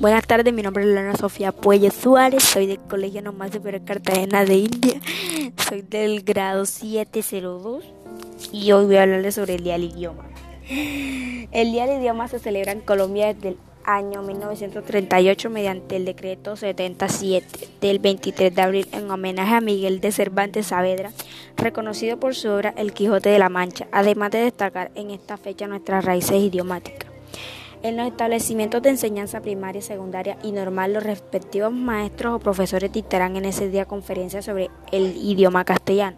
Buenas tardes, mi nombre es Lana Sofía Puelle Suárez, soy del Colegio Nomás de Cartagena de India, soy del grado 702 y hoy voy a hablarles sobre el Día del Idioma. El Día del Idioma se celebra en Colombia desde el año 1938 mediante el decreto 77 del 23 de abril en homenaje a Miguel de Cervantes Saavedra, reconocido por su obra El Quijote de la Mancha, además de destacar en esta fecha nuestras raíces idiomáticas. En los establecimientos de enseñanza primaria, secundaria y normal, los respectivos maestros o profesores dictarán en ese día conferencias sobre el idioma castellano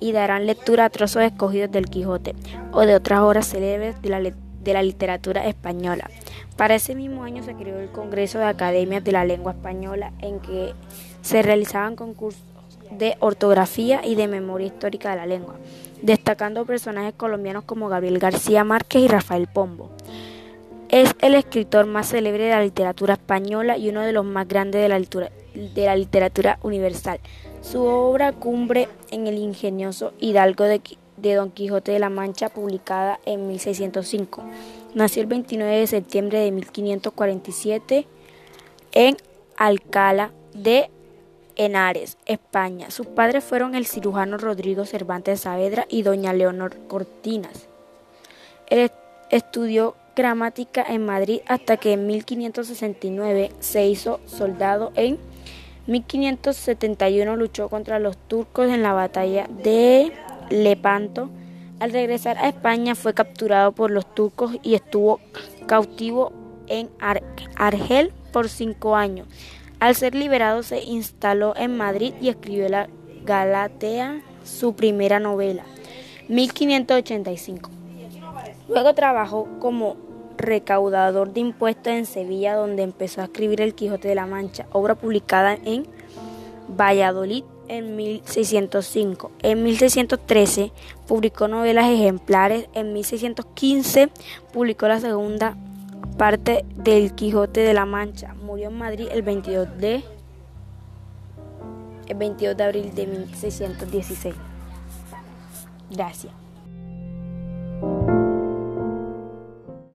y darán lectura a trozos escogidos del Quijote o de otras obras célebres de la, de la literatura española. Para ese mismo año se creó el Congreso de Academias de la Lengua Española, en que se realizaban concursos de ortografía y de memoria histórica de la lengua, destacando personajes colombianos como Gabriel García Márquez y Rafael Pombo. Es el escritor más célebre de la literatura española y uno de los más grandes de la literatura, universal. Su obra cumbre en el ingenioso Hidalgo de, Don Quijote de la Mancha, publicada en 1605. Nació el 29 de septiembre de 1547 en Alcalá de Henares, España. Sus padres fueron el cirujano Rodrigo Cervantes Saavedra y doña Leonor Cortinas. Él estudió gramática en Madrid hasta que en 1569 se hizo soldado. En 1571 luchó contra los turcos en la batalla de Lepanto. Al regresar a España fue capturado por los turcos y estuvo cautivo en Argel por cinco años. Al ser liberado se instaló en Madrid y escribió la Galatea, su primera novela, 1585. Luego trabajó como recaudador de impuestos en Sevilla, donde empezó a escribir El Quijote de la Mancha, obra publicada en Valladolid en 1605. En 1613 publicó novelas ejemplares. En 1615 publicó la segunda parte del Quijote de la Mancha. Murió en Madrid el 22 de, el 22 de abril de 1616. Gracias.